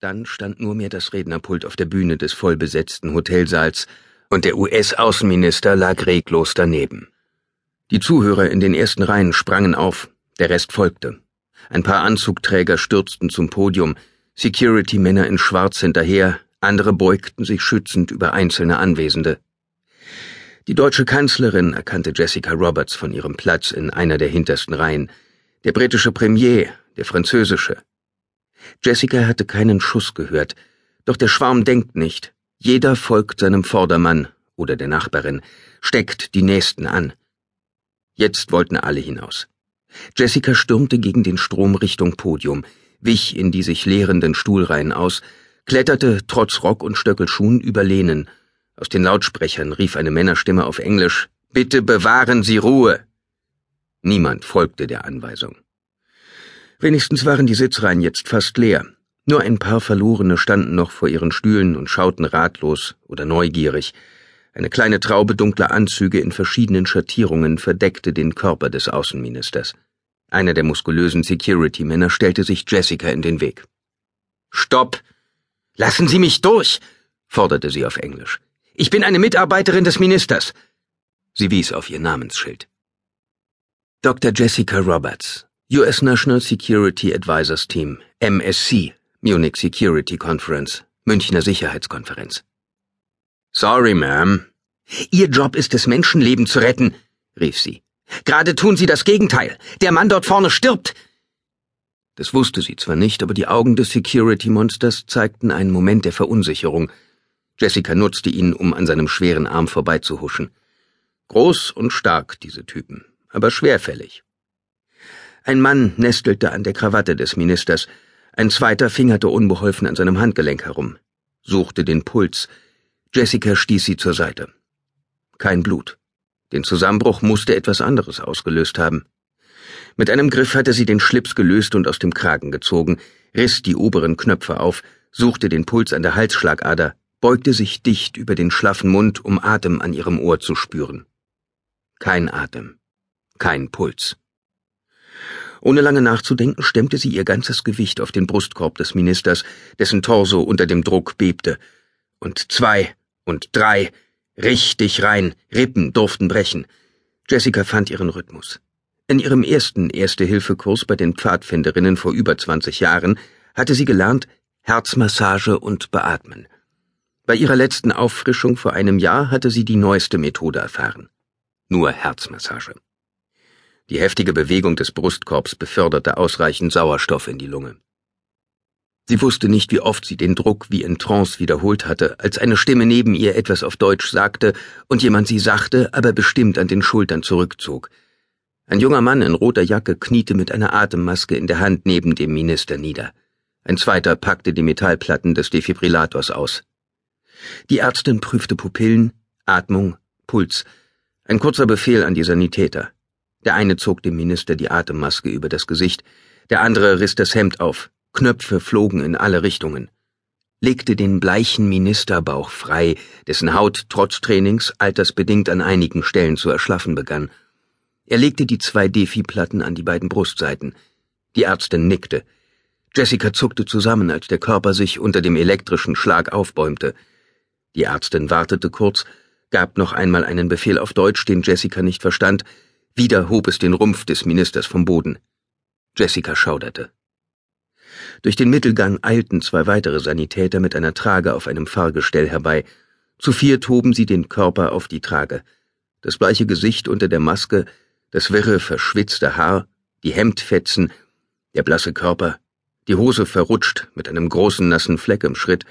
Dann stand nur mehr das Rednerpult auf der Bühne des vollbesetzten Hotelsaals, und der US-Außenminister lag reglos daneben. Die Zuhörer in den ersten Reihen sprangen auf, der Rest folgte. Ein paar Anzugträger stürzten zum Podium, Security-Männer in Schwarz hinterher, andere beugten sich schützend über einzelne Anwesende. Die deutsche Kanzlerin erkannte Jessica Roberts von ihrem Platz in einer der hintersten Reihen, der britische Premier, der französische, Jessica hatte keinen Schuss gehört, doch der Schwarm denkt nicht. Jeder folgt seinem Vordermann oder der Nachbarin, steckt die Nächsten an. Jetzt wollten alle hinaus. Jessica stürmte gegen den Strom Richtung Podium, wich in die sich leerenden Stuhlreihen aus, kletterte trotz Rock und Stöckelschuhen über Lehnen. Aus den Lautsprechern rief eine Männerstimme auf Englisch Bitte bewahren Sie Ruhe. Niemand folgte der Anweisung. Wenigstens waren die Sitzreihen jetzt fast leer. Nur ein paar Verlorene standen noch vor ihren Stühlen und schauten ratlos oder neugierig. Eine kleine Traube dunkler Anzüge in verschiedenen Schattierungen verdeckte den Körper des Außenministers. Einer der muskulösen Security-Männer stellte sich Jessica in den Weg. Stopp! Lassen Sie mich durch! forderte sie auf Englisch. Ich bin eine Mitarbeiterin des Ministers. Sie wies auf ihr Namensschild. Dr. Jessica Roberts, US National Security Advisors Team, MSC, Munich Security Conference, Münchner Sicherheitskonferenz. Sorry, Ma'am. Ihr Job ist es, Menschenleben zu retten, rief sie. Gerade tun Sie das Gegenteil. Der Mann dort vorne stirbt. Das wusste sie zwar nicht, aber die Augen des Security-Monsters zeigten einen Moment der Verunsicherung. Jessica nutzte ihn, um an seinem schweren Arm vorbeizuhuschen. Groß und stark, diese Typen, aber schwerfällig. Ein Mann nestelte an der Krawatte des Ministers, ein zweiter fingerte unbeholfen an seinem Handgelenk herum, suchte den Puls. Jessica stieß sie zur Seite. Kein Blut. Den Zusammenbruch musste etwas anderes ausgelöst haben. Mit einem Griff hatte sie den Schlips gelöst und aus dem Kragen gezogen, riss die oberen Knöpfe auf, suchte den Puls an der Halsschlagader, beugte sich dicht über den schlaffen Mund, um Atem an ihrem Ohr zu spüren. Kein Atem, kein Puls. Ohne lange nachzudenken, stemmte sie ihr ganzes Gewicht auf den Brustkorb des Ministers, dessen Torso unter dem Druck bebte. Und zwei und drei, richtig rein, Rippen durften brechen. Jessica fand ihren Rhythmus. In ihrem ersten Erste-Hilfe-Kurs bei den Pfadfinderinnen vor über 20 Jahren hatte sie gelernt, Herzmassage und Beatmen. Bei ihrer letzten Auffrischung vor einem Jahr hatte sie die neueste Methode erfahren. Nur Herzmassage. Die heftige Bewegung des Brustkorbs beförderte ausreichend Sauerstoff in die Lunge. Sie wusste nicht, wie oft sie den Druck wie in Trance wiederholt hatte, als eine Stimme neben ihr etwas auf Deutsch sagte und jemand sie sachte, aber bestimmt an den Schultern zurückzog. Ein junger Mann in roter Jacke kniete mit einer Atemmaske in der Hand neben dem Minister nieder. Ein zweiter packte die Metallplatten des Defibrillators aus. Die Ärztin prüfte Pupillen, Atmung, Puls. Ein kurzer Befehl an die Sanitäter. Der eine zog dem Minister die Atemmaske über das Gesicht, der andere riss das Hemd auf, Knöpfe flogen in alle Richtungen, legte den bleichen Ministerbauch frei, dessen Haut trotz Trainings altersbedingt an einigen Stellen zu erschlaffen begann. Er legte die zwei Defi-Platten an die beiden Brustseiten. Die Ärztin nickte. Jessica zuckte zusammen, als der Körper sich unter dem elektrischen Schlag aufbäumte. Die Ärztin wartete kurz, gab noch einmal einen Befehl auf Deutsch, den Jessica nicht verstand, wieder hob es den Rumpf des Ministers vom Boden. Jessica schauderte. Durch den Mittelgang eilten zwei weitere Sanitäter mit einer Trage auf einem Fahrgestell herbei. Zu viert hoben sie den Körper auf die Trage. Das bleiche Gesicht unter der Maske, das wirre, verschwitzte Haar, die Hemdfetzen, der blasse Körper, die Hose verrutscht mit einem großen nassen Fleck im Schritt.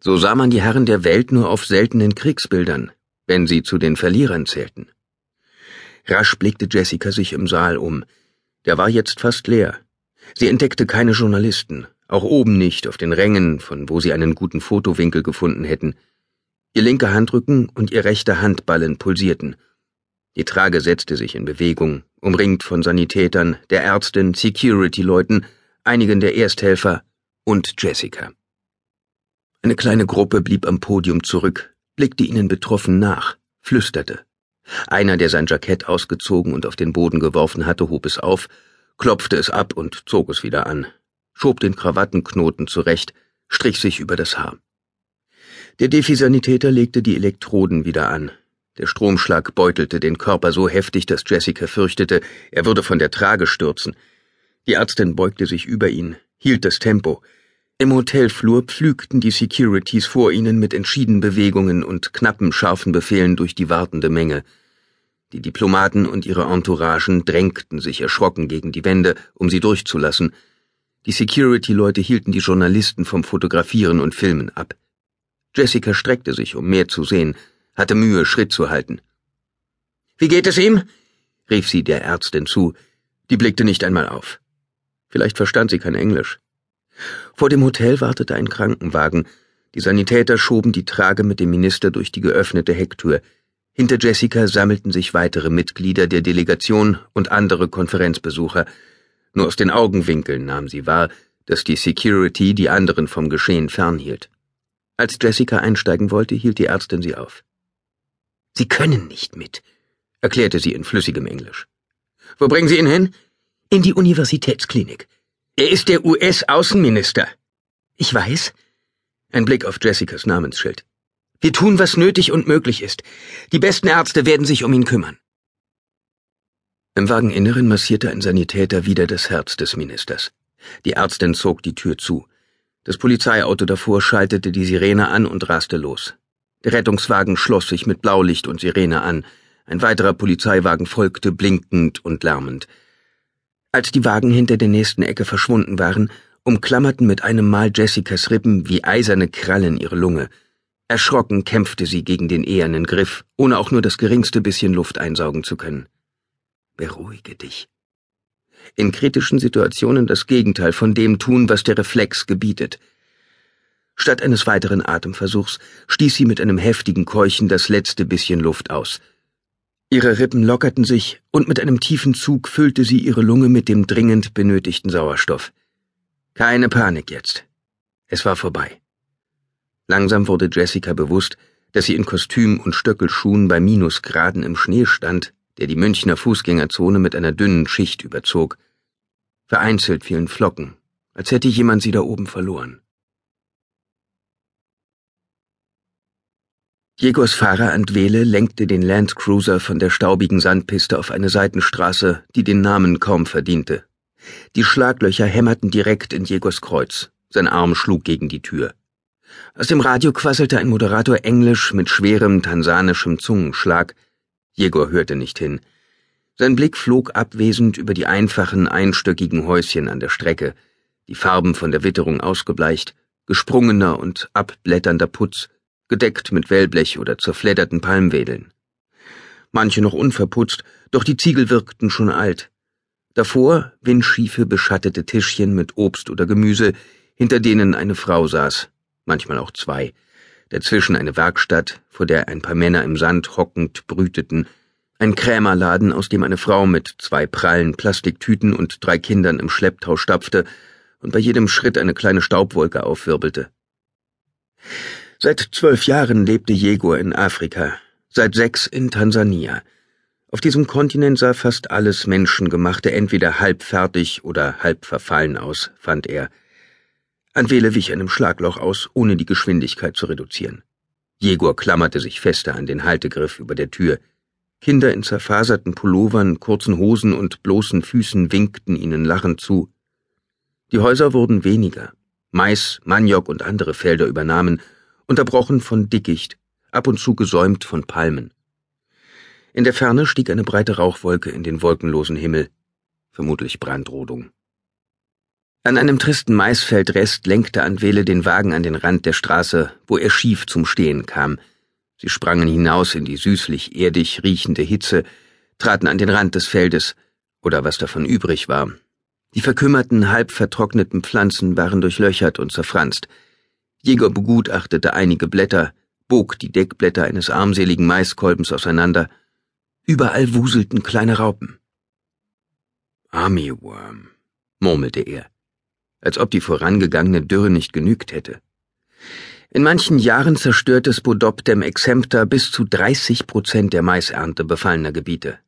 So sah man die Herren der Welt nur auf seltenen Kriegsbildern, wenn sie zu den Verlierern zählten. Rasch blickte Jessica sich im Saal um. Der war jetzt fast leer. Sie entdeckte keine Journalisten, auch oben nicht, auf den Rängen, von wo sie einen guten Fotowinkel gefunden hätten. Ihr linker Handrücken und ihr rechter Handballen pulsierten. Die Trage setzte sich in Bewegung, umringt von Sanitätern, der Ärztin, Security-Leuten, einigen der Ersthelfer und Jessica. Eine kleine Gruppe blieb am Podium zurück, blickte ihnen betroffen nach, flüsterte. Einer, der sein Jackett ausgezogen und auf den Boden geworfen hatte, hob es auf, klopfte es ab und zog es wieder an, schob den Krawattenknoten zurecht, strich sich über das Haar. Der Defi-Sanitäter legte die Elektroden wieder an. Der Stromschlag beutelte den Körper so heftig, dass Jessica fürchtete, er würde von der Trage stürzen. Die Ärztin beugte sich über ihn, hielt das Tempo. Im Hotelflur pflügten die Securities vor ihnen mit entschiedenen Bewegungen und knappen, scharfen Befehlen durch die wartende Menge. Die Diplomaten und ihre Entouragen drängten sich erschrocken gegen die Wände, um sie durchzulassen. Die Security-Leute hielten die Journalisten vom Fotografieren und Filmen ab. Jessica streckte sich, um mehr zu sehen, hatte Mühe, Schritt zu halten. Wie geht es ihm? rief sie der Ärztin zu. Die blickte nicht einmal auf. Vielleicht verstand sie kein Englisch. Vor dem Hotel wartete ein Krankenwagen. Die Sanitäter schoben die Trage mit dem Minister durch die geöffnete Hecktür. Hinter Jessica sammelten sich weitere Mitglieder der Delegation und andere Konferenzbesucher. Nur aus den Augenwinkeln nahm sie wahr, dass die Security die anderen vom Geschehen fernhielt. Als Jessica einsteigen wollte, hielt die Ärztin sie auf. Sie können nicht mit, erklärte sie in flüssigem Englisch. Wo bringen Sie ihn hin? In die Universitätsklinik. Er ist der US-Außenminister. Ich weiß. Ein Blick auf Jessicas Namensschild. Wir tun, was nötig und möglich ist. Die besten Ärzte werden sich um ihn kümmern. Im Wageninneren massierte ein Sanitäter wieder das Herz des Ministers. Die Ärztin zog die Tür zu. Das Polizeiauto davor schaltete die Sirene an und raste los. Der Rettungswagen schloss sich mit Blaulicht und Sirene an. Ein weiterer Polizeiwagen folgte, blinkend und lärmend. Als die Wagen hinter der nächsten Ecke verschwunden waren, umklammerten mit einem Mal Jessicas Rippen wie eiserne Krallen ihre Lunge. Erschrocken kämpfte sie gegen den ehernen Griff, ohne auch nur das geringste bisschen Luft einsaugen zu können. Beruhige dich. In kritischen Situationen das Gegenteil von dem tun, was der Reflex gebietet. Statt eines weiteren Atemversuchs stieß sie mit einem heftigen Keuchen das letzte bisschen Luft aus – Ihre Rippen lockerten sich, und mit einem tiefen Zug füllte sie ihre Lunge mit dem dringend benötigten Sauerstoff. Keine Panik jetzt. Es war vorbei. Langsam wurde Jessica bewusst, dass sie in Kostüm und Stöckelschuhen bei Minusgraden im Schnee stand, der die Münchner Fußgängerzone mit einer dünnen Schicht überzog. Vereinzelt fielen Flocken, als hätte jemand sie da oben verloren. Jegors Fahrer Antwele lenkte den Landcruiser von der staubigen Sandpiste auf eine Seitenstraße, die den Namen kaum verdiente. Die Schlaglöcher hämmerten direkt in Jegors Kreuz. Sein Arm schlug gegen die Tür. Aus dem Radio quasselte ein Moderator Englisch mit schwerem tansanischem Zungenschlag. Jegor hörte nicht hin. Sein Blick flog abwesend über die einfachen, einstöckigen Häuschen an der Strecke, die Farben von der Witterung ausgebleicht, gesprungener und abblätternder Putz, gedeckt mit Wellblech oder zerfledderten Palmwedeln. Manche noch unverputzt, doch die Ziegel wirkten schon alt. Davor windschiefe, beschattete Tischchen mit Obst oder Gemüse, hinter denen eine Frau saß, manchmal auch zwei, dazwischen eine Werkstatt, vor der ein paar Männer im Sand hockend brüteten, ein Krämerladen, aus dem eine Frau mit zwei prallen Plastiktüten und drei Kindern im Schlepptau stapfte und bei jedem Schritt eine kleine Staubwolke aufwirbelte. Seit zwölf Jahren lebte Jegor in Afrika, seit sechs in Tansania. Auf diesem Kontinent sah fast alles Menschengemachte entweder halb fertig oder halb verfallen aus, fand er. Anwele wich einem Schlagloch aus, ohne die Geschwindigkeit zu reduzieren. Jegor klammerte sich fester an den Haltegriff über der Tür. Kinder in zerfaserten Pullovern, kurzen Hosen und bloßen Füßen winkten ihnen lachend zu. Die Häuser wurden weniger. Mais, Maniok und andere Felder übernahmen, unterbrochen von Dickicht, ab und zu gesäumt von Palmen. In der Ferne stieg eine breite Rauchwolke in den wolkenlosen Himmel, vermutlich Brandrodung. An einem tristen Maisfeldrest lenkte Anwele den Wagen an den Rand der Straße, wo er schief zum Stehen kam. Sie sprangen hinaus in die süßlich erdig riechende Hitze, traten an den Rand des Feldes, oder was davon übrig war. Die verkümmerten, halb vertrockneten Pflanzen waren durchlöchert und zerfranst, Jäger begutachtete einige Blätter, bog die Deckblätter eines armseligen Maiskolbens auseinander. Überall wuselten kleine Raupen. Armyworm, murmelte er, als ob die vorangegangene Dürre nicht genügt hätte. In manchen Jahren zerstört es Spodoptem exempta bis zu 30 Prozent der Maisernte befallener Gebiete.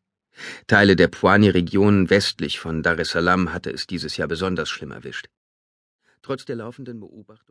Teile der Pwani-Region westlich von Dar es Salaam hatte es dieses Jahr besonders schlimm erwischt. Trotz der laufenden Beobachtung